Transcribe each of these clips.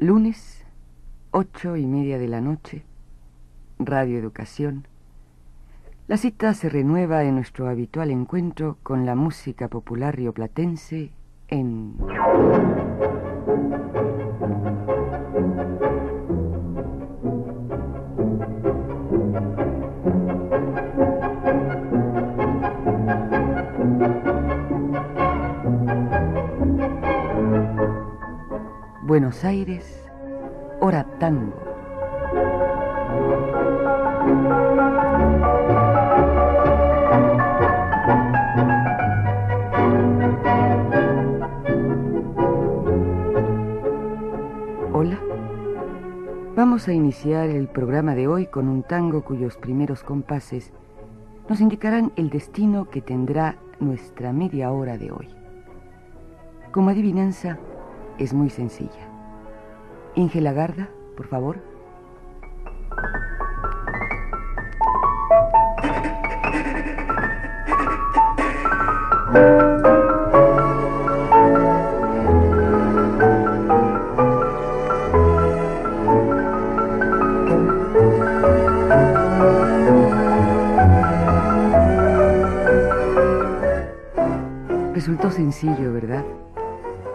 Lunes, ocho y media de la noche, Radio Educación. La cita se renueva en nuestro habitual encuentro con la música popular rioplatense en... Buenos Aires, hora tango. Hola. Vamos a iniciar el programa de hoy con un tango cuyos primeros compases nos indicarán el destino que tendrá nuestra media hora de hoy. Como adivinanza, es muy sencilla. Inge Lagarda, por favor.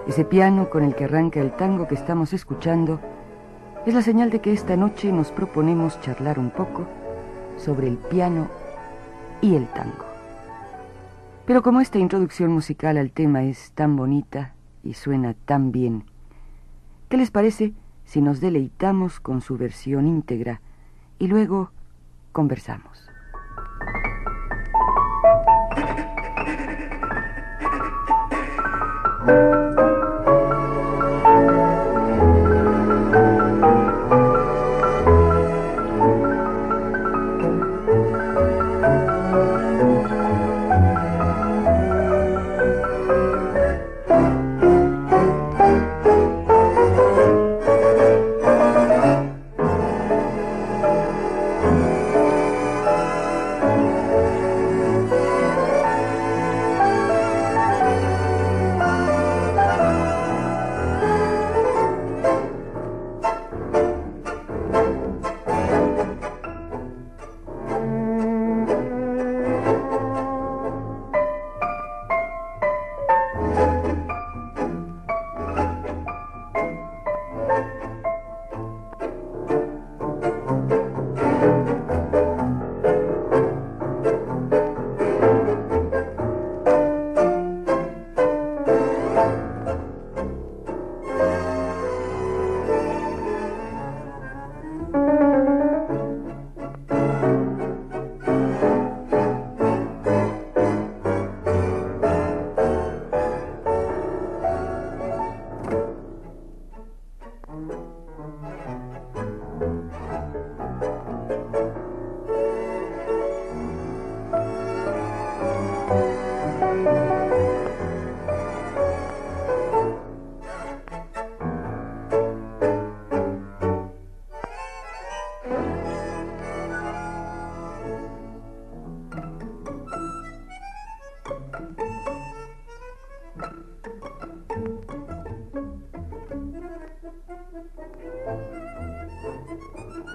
Ese piano con el que arranca el tango que estamos escuchando es la señal de que esta noche nos proponemos charlar un poco sobre el piano y el tango. Pero como esta introducción musical al tema es tan bonita y suena tan bien, ¿qué les parece si nos deleitamos con su versión íntegra y luego conversamos?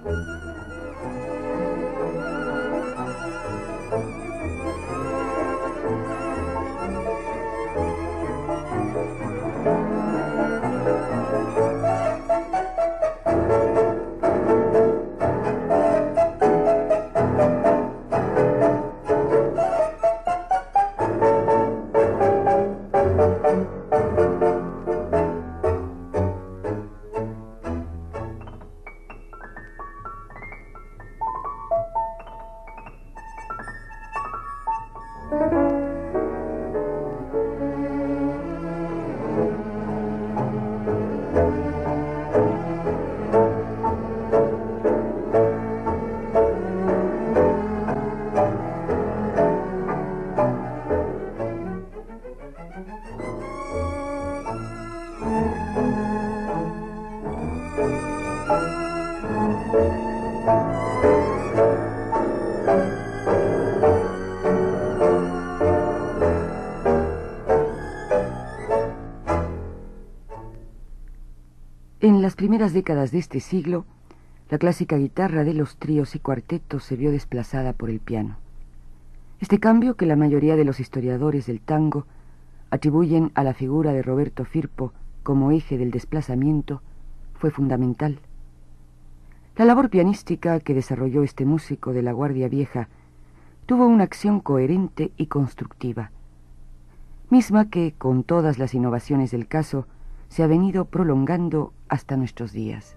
Música En las primeras décadas de este siglo, la clásica guitarra de los tríos y cuartetos se vio desplazada por el piano. Este cambio, que la mayoría de los historiadores del tango atribuyen a la figura de Roberto Firpo como eje del desplazamiento, fue fundamental. La labor pianística que desarrolló este músico de la Guardia Vieja tuvo una acción coherente y constructiva, misma que, con todas las innovaciones del caso, se ha venido prolongando hasta nuestros días.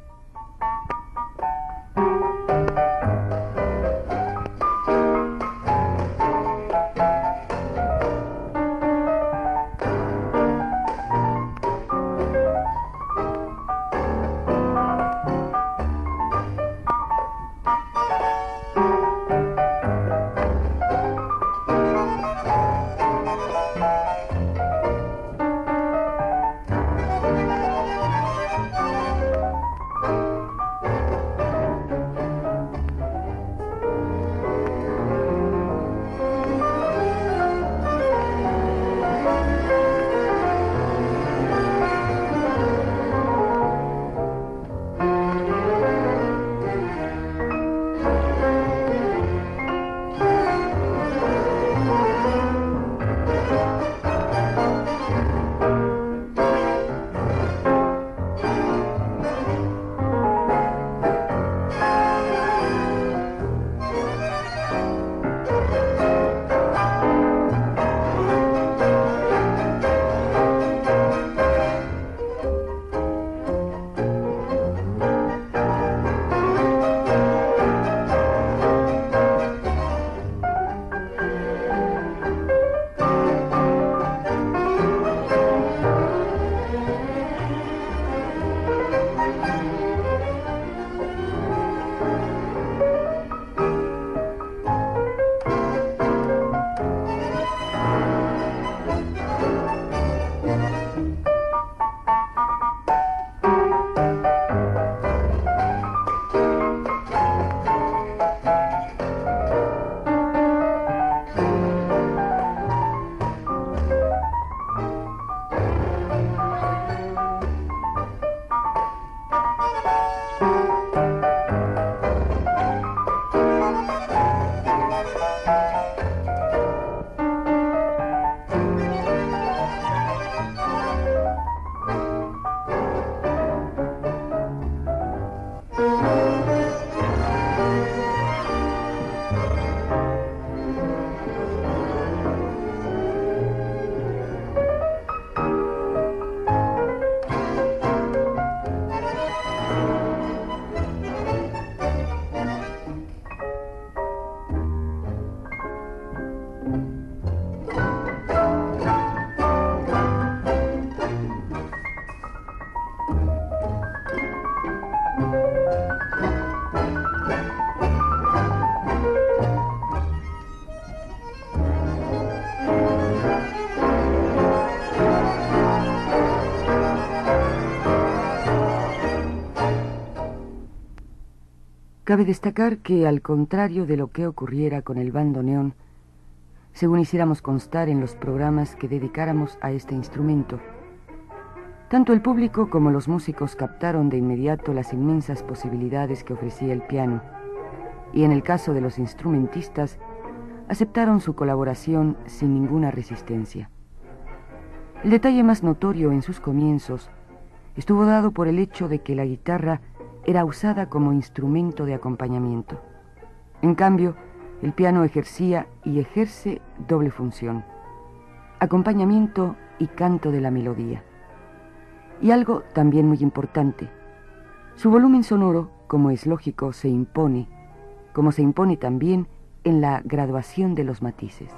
Cabe destacar que, al contrario de lo que ocurriera con el bandoneón, según hiciéramos constar en los programas que dedicáramos a este instrumento, tanto el público como los músicos captaron de inmediato las inmensas posibilidades que ofrecía el piano, y en el caso de los instrumentistas, aceptaron su colaboración sin ninguna resistencia. El detalle más notorio en sus comienzos estuvo dado por el hecho de que la guitarra era usada como instrumento de acompañamiento. En cambio, el piano ejercía y ejerce doble función, acompañamiento y canto de la melodía. Y algo también muy importante, su volumen sonoro, como es lógico, se impone, como se impone también en la graduación de los matices.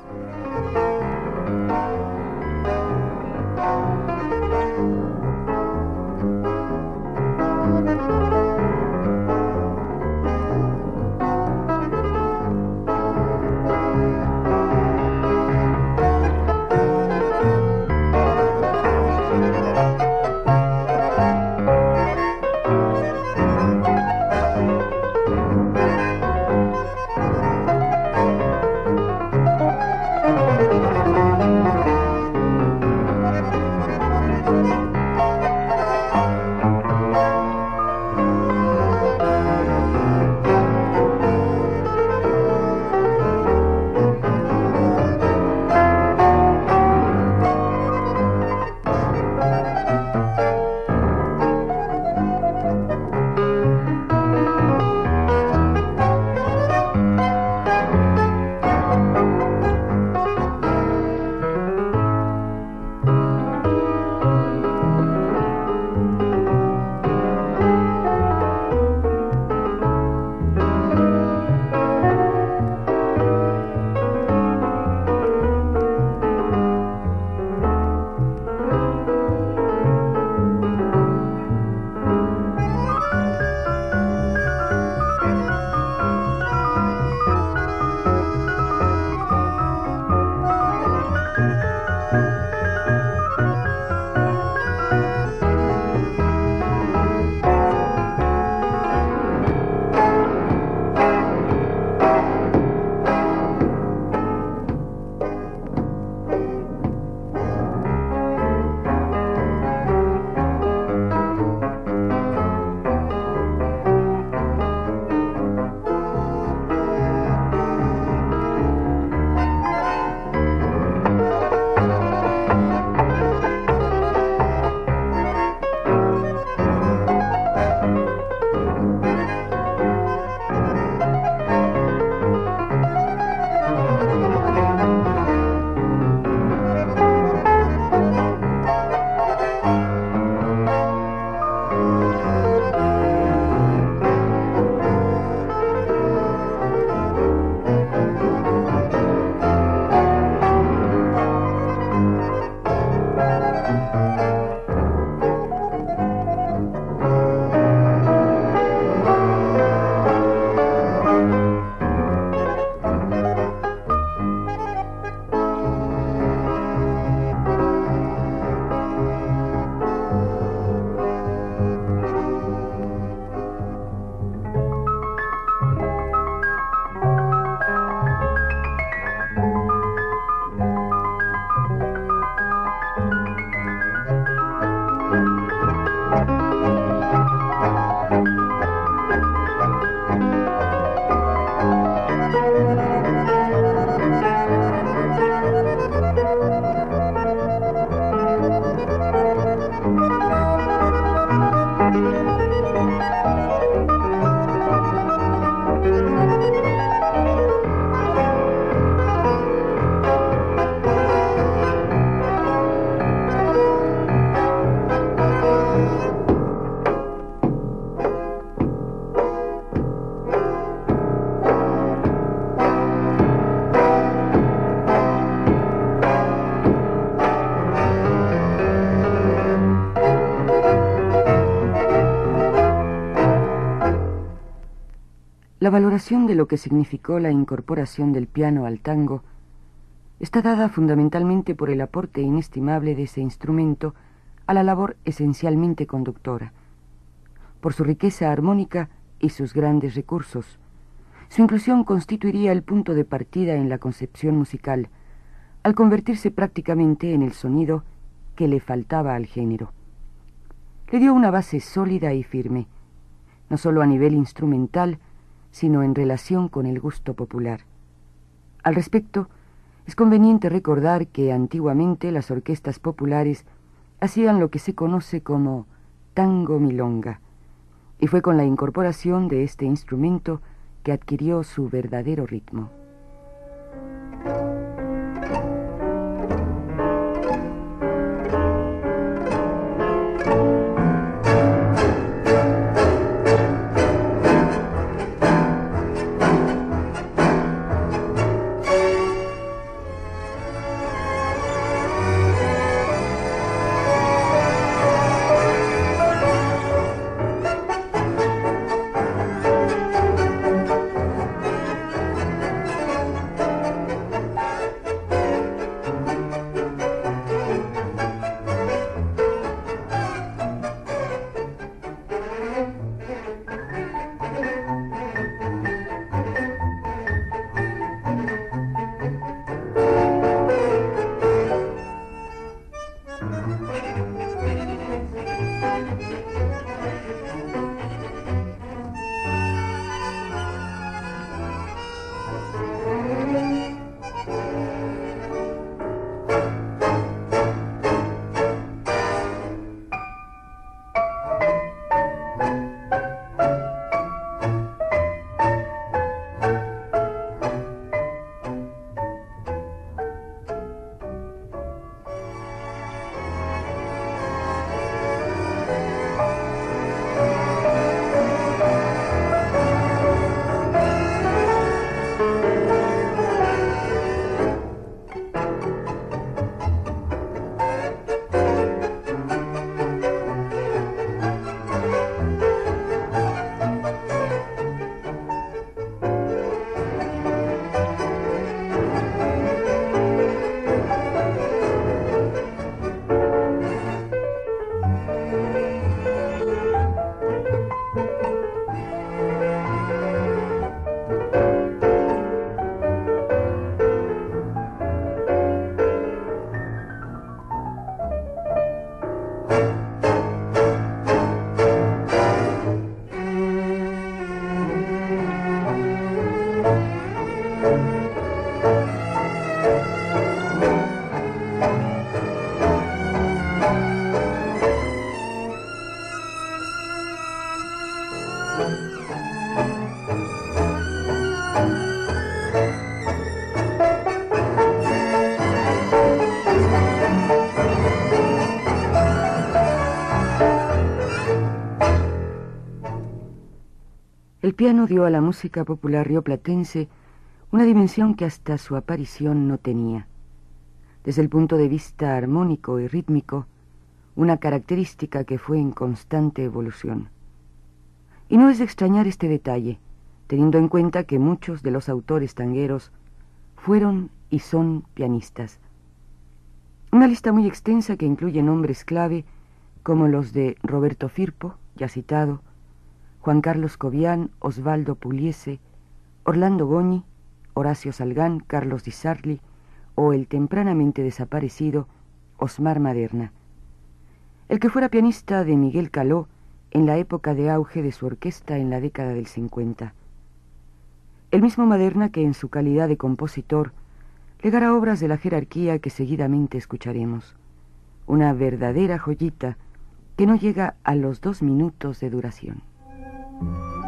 Valoración de lo que significó la incorporación del piano al tango está dada fundamentalmente por el aporte inestimable de ese instrumento a la labor esencialmente conductora, por su riqueza armónica y sus grandes recursos. Su inclusión constituiría el punto de partida en la concepción musical, al convertirse prácticamente en el sonido que le faltaba al género. Le dio una base sólida y firme, no solo a nivel instrumental, sino en relación con el gusto popular. Al respecto, es conveniente recordar que antiguamente las orquestas populares hacían lo que se conoce como tango milonga, y fue con la incorporación de este instrumento que adquirió su verdadero ritmo. El piano dio a la música popular rioplatense una dimensión que hasta su aparición no tenía. Desde el punto de vista armónico y rítmico, una característica que fue en constante evolución. Y no es de extrañar este detalle, teniendo en cuenta que muchos de los autores tangueros fueron y son pianistas. Una lista muy extensa que incluye nombres clave como los de Roberto Firpo, ya citado, Juan Carlos Cobian, Osvaldo Puliese, Orlando Goñi, Horacio Salgán, Carlos Di Sarli o el tempranamente desaparecido Osmar Maderna. El que fuera pianista de Miguel Caló en la época de auge de su orquesta en la década del 50. El mismo Maderna que en su calidad de compositor legara obras de la jerarquía que seguidamente escucharemos. Una verdadera joyita que no llega a los dos minutos de duración. Thank you.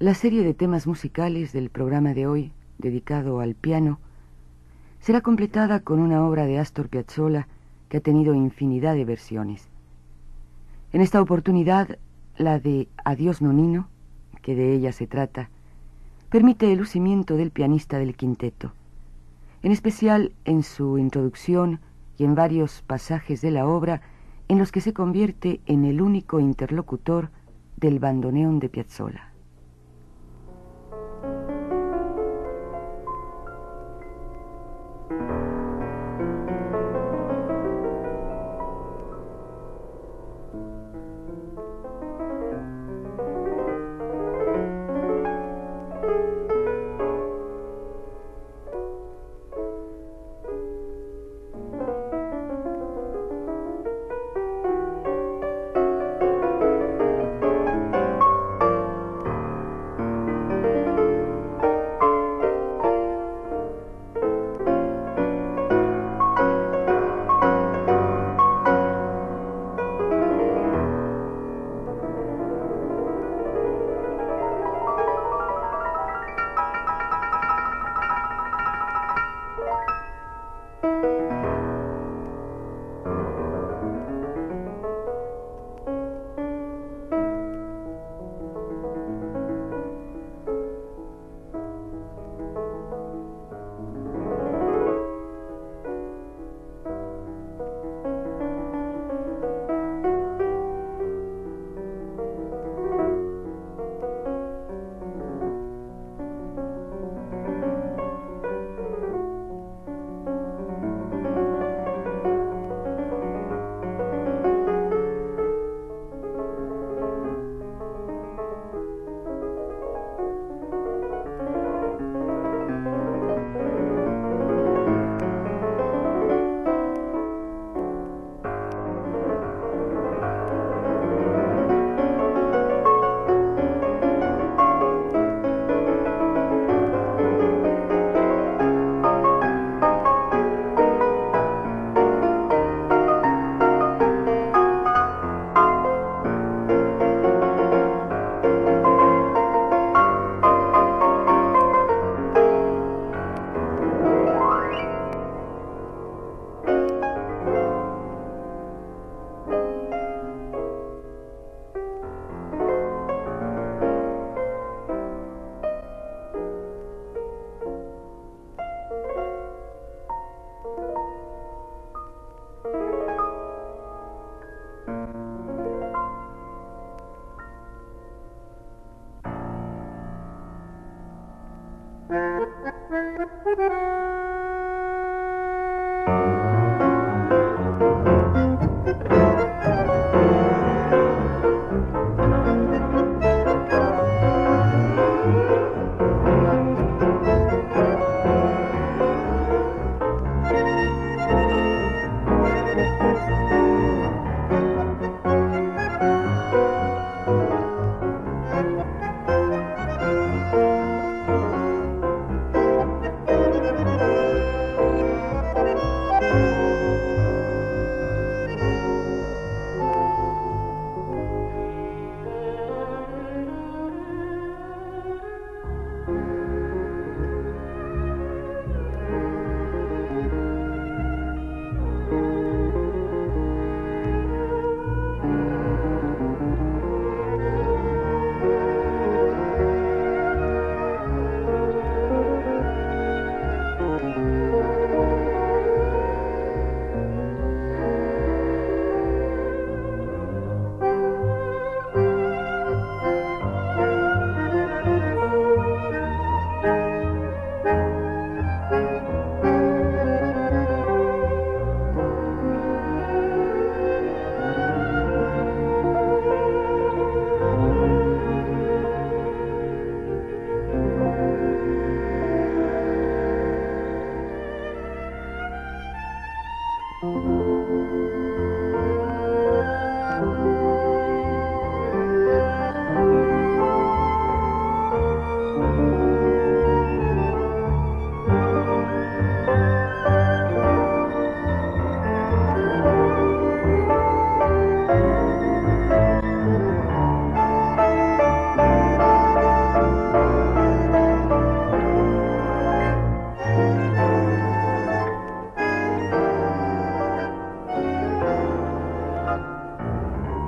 La serie de temas musicales del programa de hoy, dedicado al piano, será completada con una obra de Astor Piazzolla que ha tenido infinidad de versiones. En esta oportunidad, la de Adiós Nonino, que de ella se trata, permite el lucimiento del pianista del quinteto, en especial en su introducción y en varios pasajes de la obra en los que se convierte en el único interlocutor del bandoneón de Piazzolla.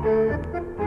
Música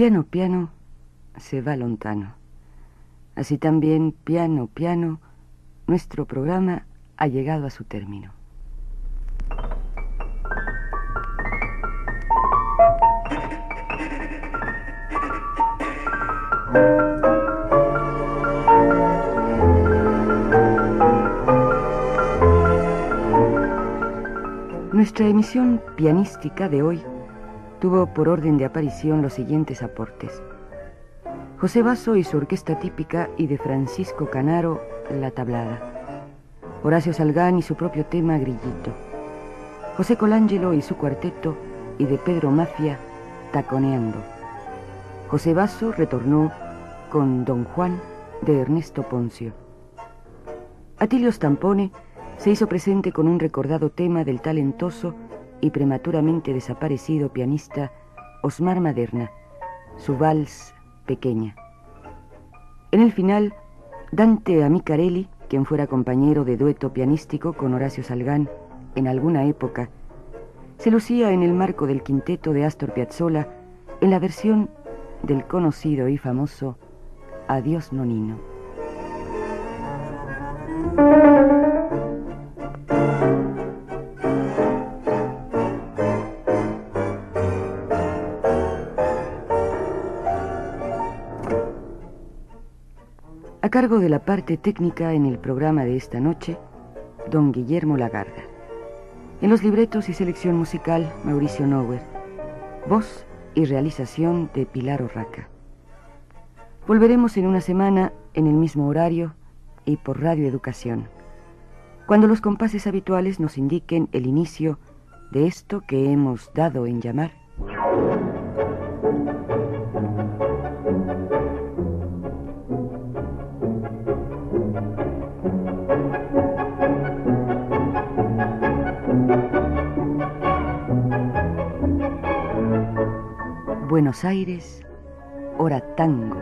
Piano, piano, se va lontano. Así también, piano, piano, nuestro programa ha llegado a su término. Nuestra emisión pianística de hoy tuvo por orden de aparición los siguientes aportes. José Basso y su orquesta típica y de Francisco Canaro, La Tablada. Horacio Salgán y su propio tema Grillito. José Colangelo y su cuarteto y de Pedro Mafia, Taconeando. José Basso retornó con Don Juan de Ernesto Poncio. Atilio Stampone se hizo presente con un recordado tema del talentoso y prematuramente desaparecido pianista Osmar Maderna, su vals Pequeña. En el final, Dante Amicarelli, quien fuera compañero de dueto pianístico con Horacio Salgán en alguna época, se lucía en el marco del quinteto de Astor Piazzolla en la versión del conocido y famoso Adiós Nonino. Cargo de la parte técnica en el programa de esta noche, don Guillermo Lagarda. En los libretos y selección musical, Mauricio Nower. Voz y realización de Pilar Orraca. Volveremos en una semana en el mismo horario y por Radio Educación, cuando los compases habituales nos indiquen el inicio de esto que hemos dado en llamar Buenos Aires, hora tango.